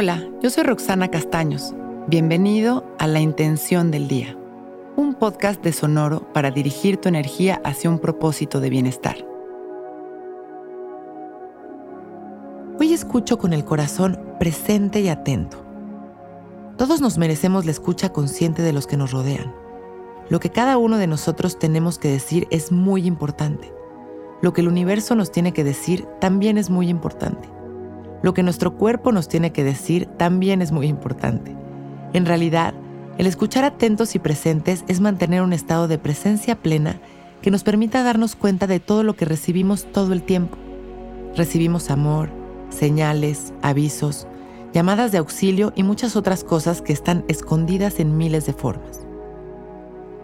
Hola, yo soy Roxana Castaños. Bienvenido a La Intención del Día, un podcast de Sonoro para dirigir tu energía hacia un propósito de bienestar. Hoy escucho con el corazón presente y atento. Todos nos merecemos la escucha consciente de los que nos rodean. Lo que cada uno de nosotros tenemos que decir es muy importante. Lo que el universo nos tiene que decir también es muy importante. Lo que nuestro cuerpo nos tiene que decir también es muy importante. En realidad, el escuchar atentos y presentes es mantener un estado de presencia plena que nos permita darnos cuenta de todo lo que recibimos todo el tiempo. Recibimos amor, señales, avisos, llamadas de auxilio y muchas otras cosas que están escondidas en miles de formas.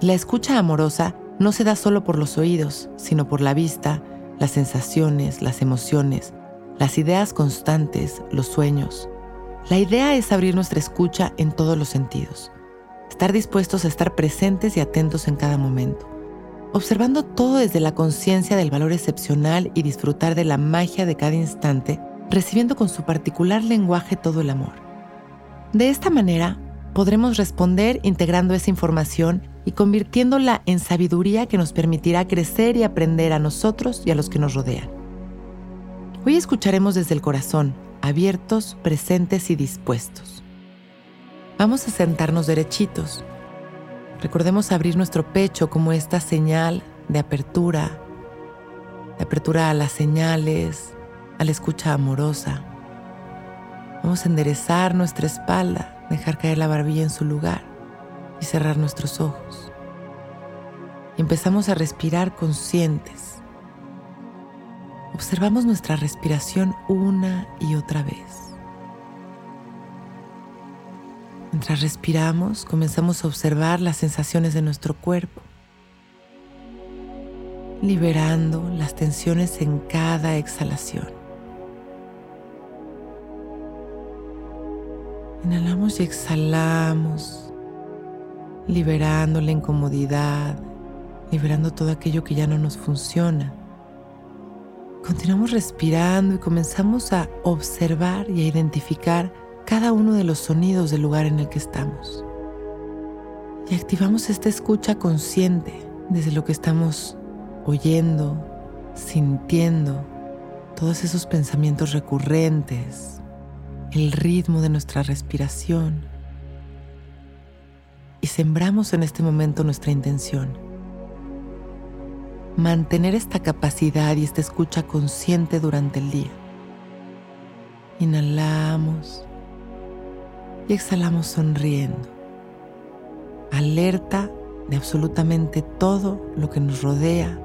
La escucha amorosa no se da solo por los oídos, sino por la vista, las sensaciones, las emociones, las ideas constantes, los sueños. La idea es abrir nuestra escucha en todos los sentidos, estar dispuestos a estar presentes y atentos en cada momento, observando todo desde la conciencia del valor excepcional y disfrutar de la magia de cada instante, recibiendo con su particular lenguaje todo el amor. De esta manera, podremos responder integrando esa información y convirtiéndola en sabiduría que nos permitirá crecer y aprender a nosotros y a los que nos rodean. Hoy escucharemos desde el corazón, abiertos, presentes y dispuestos. Vamos a sentarnos derechitos. Recordemos abrir nuestro pecho como esta señal de apertura, de apertura a las señales, a la escucha amorosa. Vamos a enderezar nuestra espalda, dejar caer la barbilla en su lugar y cerrar nuestros ojos. Empezamos a respirar conscientes observamos nuestra respiración una y otra vez. Mientras respiramos, comenzamos a observar las sensaciones de nuestro cuerpo, liberando las tensiones en cada exhalación. Inhalamos y exhalamos, liberando la incomodidad, liberando todo aquello que ya no nos funciona Continuamos respirando y comenzamos a observar y a identificar cada uno de los sonidos del lugar en el que estamos. Y activamos esta escucha consciente desde lo que estamos oyendo, sintiendo, todos esos pensamientos recurrentes, el ritmo de nuestra respiración. Y sembramos en este momento nuestra intención mantener esta capacidad y esta escucha consciente durante el día. Inhalamos y exhalamos sonriendo, alerta de absolutamente todo lo que nos rodea,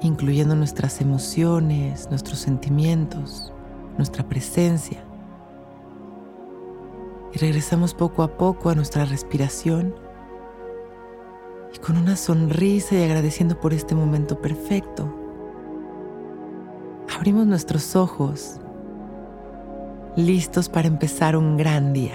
incluyendo nuestras emociones, nuestros sentimientos, nuestra presencia. Y regresamos poco a poco a nuestra respiración con una sonrisa y agradeciendo por este momento perfecto, abrimos nuestros ojos, listos para empezar un gran día.